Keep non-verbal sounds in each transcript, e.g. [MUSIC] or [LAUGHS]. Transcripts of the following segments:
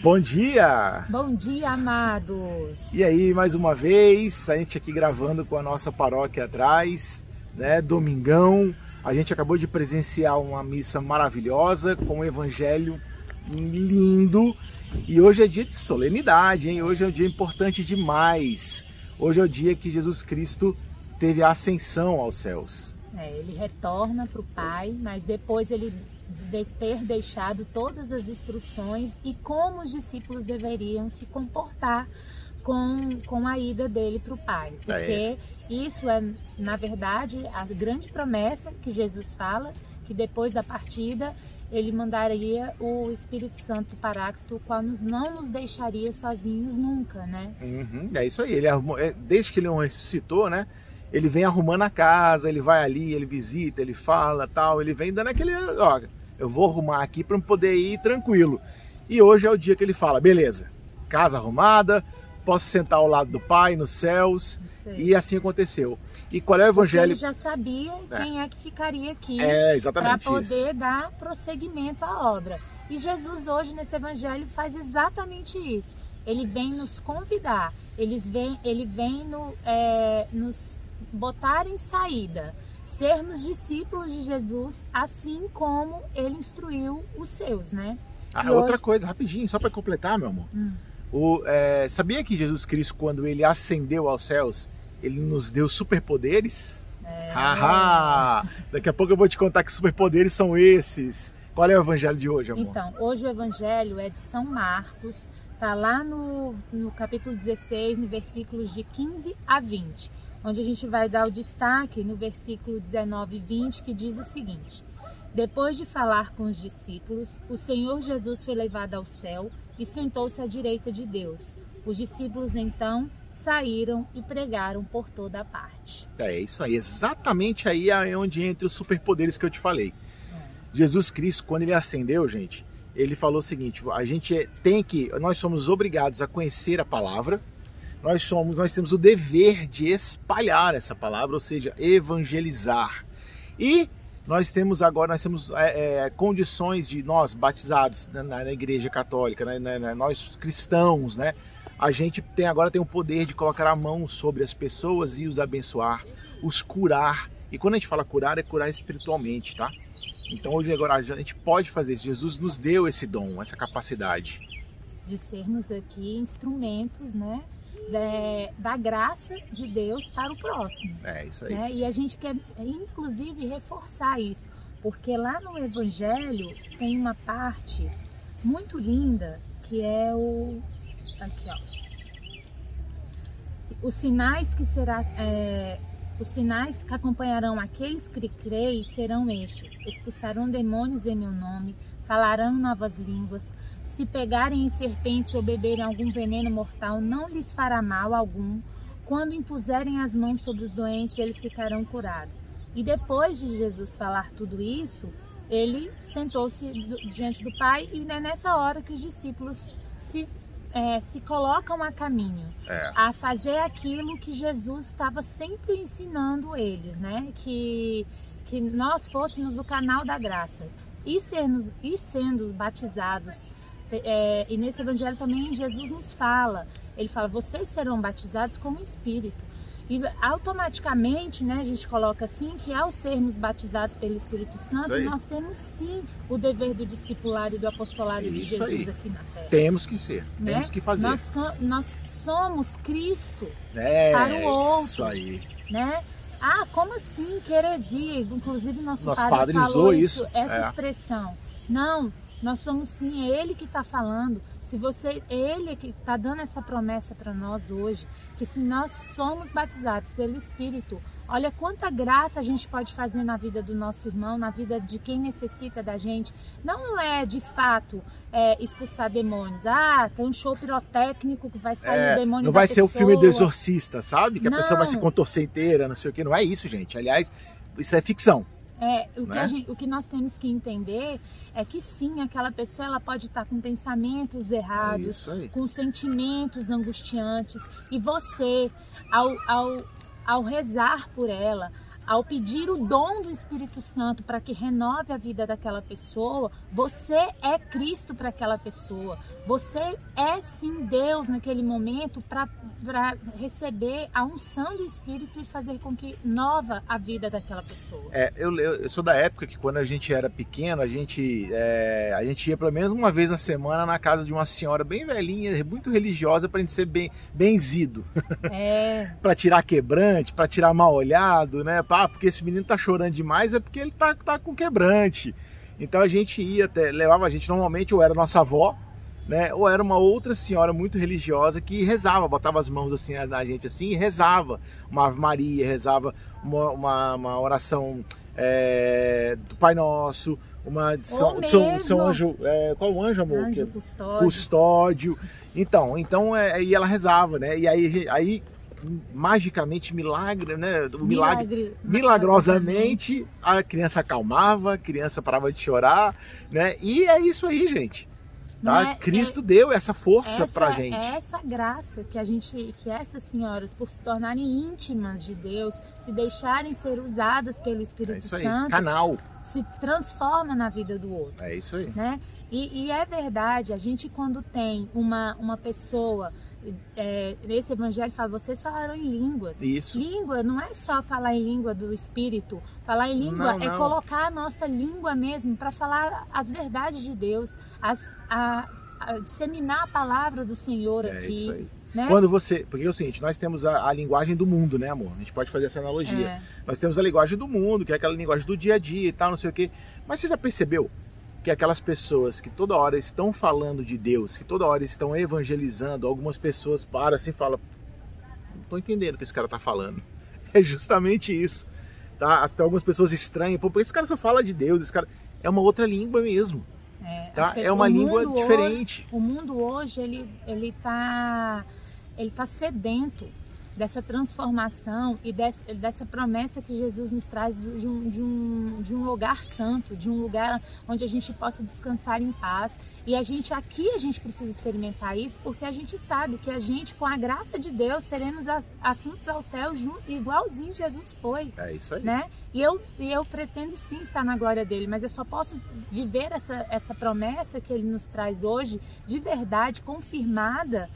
Bom dia! Bom dia, amados! E aí, mais uma vez, a gente aqui gravando com a nossa paróquia atrás, né? Domingão. A gente acabou de presenciar uma missa maravilhosa com um evangelho lindo. E hoje é dia de solenidade, hein? Hoje é um dia importante demais. Hoje é o dia que Jesus Cristo teve a ascensão aos céus. É, ele retorna para o Pai, mas depois ele de ter deixado todas as instruções e como os discípulos deveriam se comportar com, com a ida dele para o Pai. Porque é. isso é, na verdade, a grande promessa que Jesus fala, que depois da partida ele mandaria o Espírito Santo Paráclito, o qual nos, não nos deixaria sozinhos nunca, né? Uhum, é isso aí. Ele arrumou, é, desde que ele ressuscitou, né? Ele vem arrumando a casa, ele vai ali, ele visita, ele fala, tal, ele vem dando aquele, ó, eu vou arrumar aqui para poder ir tranquilo. E hoje é o dia que ele fala, beleza, casa arrumada, posso sentar ao lado do Pai nos céus. E assim aconteceu. E qual é o evangelho? Porque ele já sabia é. quem é que ficaria aqui é, para poder isso. dar prosseguimento à obra. E Jesus hoje nesse evangelho faz exatamente isso. Ele vem nos convidar, ele vem, ele vem no, é, nos botar em saída sermos discípulos de Jesus, assim como ele instruiu os seus, né? Ah, e outra hoje... coisa, rapidinho, só para completar, meu amor. Hum. O, é, sabia que Jesus Cristo, quando ele ascendeu aos céus, ele nos deu superpoderes? É. Haha! Daqui a pouco eu vou te contar que superpoderes são esses. Qual é o evangelho de hoje, amor? Então, hoje o evangelho é de São Marcos, tá lá no, no capítulo 16, no versículos de 15 a 20 onde a gente vai dar o destaque no versículo 19 e 20, que diz o seguinte: Depois de falar com os discípulos, o Senhor Jesus foi levado ao céu e sentou-se à direita de Deus. Os discípulos então saíram e pregaram por toda a parte. É isso aí, exatamente aí é onde entra os superpoderes que eu te falei. É. Jesus Cristo, quando ele ascendeu, gente, ele falou o seguinte: a gente tem que, nós somos obrigados a conhecer a palavra, nós somos, nós temos o dever de espalhar essa palavra, ou seja, evangelizar. E nós temos agora, nós temos é, é, condições de nós batizados na, na igreja católica, né, né, né, nós cristãos, né? A gente tem agora tem o poder de colocar a mão sobre as pessoas e os abençoar, os curar. E quando a gente fala curar, é curar espiritualmente, tá? Então hoje agora a gente pode fazer isso. Jesus nos deu esse dom, essa capacidade de sermos aqui instrumentos, né? É, da graça de Deus para o próximo. É isso aí. Né? E a gente quer, inclusive, reforçar isso, porque lá no Evangelho tem uma parte muito linda que é o. Aqui, ó. Os sinais que será. É, os sinais que acompanharão aqueles que creem serão estes: expulsarão demônios em meu nome, falarão novas línguas, se pegarem em serpentes ou beberem algum veneno mortal, não lhes fará mal algum. Quando impuserem as mãos sobre os doentes, eles ficarão curados. E depois de Jesus falar tudo isso, ele sentou-se diante do Pai e é nessa hora que os discípulos se, é, se colocam a caminho, é. a fazer aquilo que Jesus estava sempre ensinando eles, né? Que, que nós fôssemos o canal da graça e, sermos, e sendo batizados é, e nesse evangelho também Jesus nos fala, ele fala, vocês serão batizados com o Espírito. E automaticamente, né, a gente coloca assim que ao sermos batizados pelo Espírito Santo, nós temos sim o dever do discipulado e do apostolado Isso de Jesus aí. aqui na Terra. Temos que ser, né? temos que fazer. Nós, so, nós somos Cristo é, para o outro. Isso aí. Né? Ah, como assim? Que heresia. Inclusive, nosso, nosso padre, padre falou isso, isso essa é. expressão. Não, nós somos sim, é Ele que está falando. Se você, Ele que está dando essa promessa para nós hoje, que se nós somos batizados pelo Espírito, olha quanta graça a gente pode fazer na vida do nosso irmão, na vida de quem necessita da gente. Não é de fato é, expulsar demônios. Ah, tem um show pirotécnico que vai sair é, o demônio. Não vai ser o filme do exorcista, sabe? Que não. a pessoa vai se contorcer inteira, não sei o que. Não é isso, gente. Aliás, isso é ficção. É, o, né? que gente, o, que nós temos que entender é que sim, aquela pessoa ela pode estar com pensamentos errados, é com sentimentos angustiantes, e você, ao, ao, ao rezar por ela, ao pedir o dom do Espírito Santo para que renove a vida daquela pessoa, você é Cristo para aquela pessoa. Você é sim Deus naquele momento para receber a unção do Espírito e fazer com que nova a vida daquela pessoa. É, eu, eu sou da época que quando a gente era pequeno, a gente, é, a gente ia pelo menos uma vez na semana na casa de uma senhora bem velhinha, muito religiosa, para a gente ser bem benzido. É. [LAUGHS] para tirar quebrante, para tirar mal olhado, né? Pra ah, porque esse menino tá chorando demais, é porque ele tá, tá com quebrante. Então a gente ia até, levava a gente normalmente, ou era nossa avó, né? Ou era uma outra senhora muito religiosa que rezava, botava as mãos assim na gente assim e rezava uma Ave Maria, rezava uma, uma, uma oração é, do Pai Nosso, uma de São, de São, de São Anjo, é, qual anjo, amor? Anjo custódio. custódio. Então, então é, e ela rezava, né? E aí, aí magicamente milagre, né? O milagre, milagre milagrosamente a criança acalmava, a criança parava de chorar, né? E é isso aí, gente. Tá? É, Cristo é, deu essa força essa, pra gente. É essa graça que a gente, que essas senhoras, por se tornarem íntimas de Deus, se deixarem ser usadas pelo Espírito é Santo, canal, se transforma na vida do outro. É isso aí. Né? E, e é verdade, a gente quando tem uma, uma pessoa é, nesse evangelho fala, vocês falaram em línguas. Isso. Língua não é só falar em língua do espírito. Falar em língua não, é colocar a nossa língua mesmo para falar as verdades de Deus, as, a, a, disseminar a palavra do Senhor é aqui. Isso aí. Né? Quando você. Porque é o seguinte, nós temos a, a, linguagem do mundo, né, amor? A gente pode fazer essa analogia. É. Nós temos a linguagem do mundo, que é aquela linguagem do dia a dia e tal, não sei o quê. Mas você já percebeu que aquelas pessoas que toda hora estão falando de Deus, que toda hora estão evangelizando, algumas pessoas param assim e falam: Não estou entendendo o que esse cara está falando. [LAUGHS] É justamente isso. Tá? Tem algumas pessoas estranhas, pô, esse cara só fala de Deus, esse cara. É uma outra língua mesmo. É, tá? Pessoas, é uma língua diferente. Hoje, o mundo hoje, ele, ele, tá, ele tá sedento dessa transformação e dessa, dessa promessa que Jesus nos traz de um, de, um, de um lugar santo, de um lugar onde a gente possa descansar em paz. E a gente aqui a gente precisa experimentar isso porque a gente sabe que a gente, com a graça de Deus, seremos assuntos ao céu igualzinho Jesus foi. É isso aí. Né? E eu, e eu pretendo sim estar na glória dele, mas eu só posso viver essa, essa promessa que ele nos traz hoje de verdade, confirmada,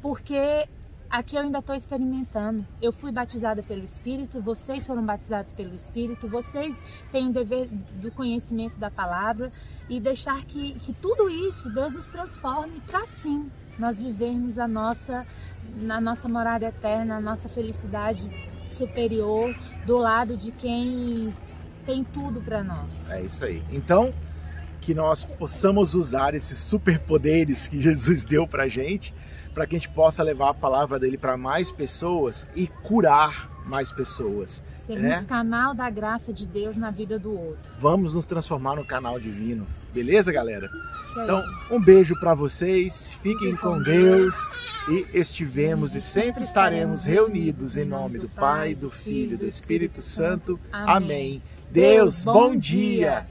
porque Aqui eu ainda estou experimentando. Eu fui batizada pelo Espírito, vocês foram batizados pelo Espírito, vocês têm o dever do conhecimento da palavra e deixar que, que tudo isso Deus nos transforme para sim nós vivermos a nossa, na nossa morada eterna, a nossa felicidade superior do lado de quem tem tudo para nós. É isso aí. Então, que nós possamos usar esses superpoderes que Jesus [LAUGHS] deu para gente para que a gente possa levar a palavra dele para mais pessoas e curar mais pessoas. Sermos né? canal da graça de Deus na vida do outro. Vamos nos transformar no canal divino. Beleza, galera? Então, um beijo para vocês. Fiquem com Deus. E estivemos e sempre estaremos reunidos em nome do Pai, do Filho e do Espírito Santo. Amém. Deus, bom dia.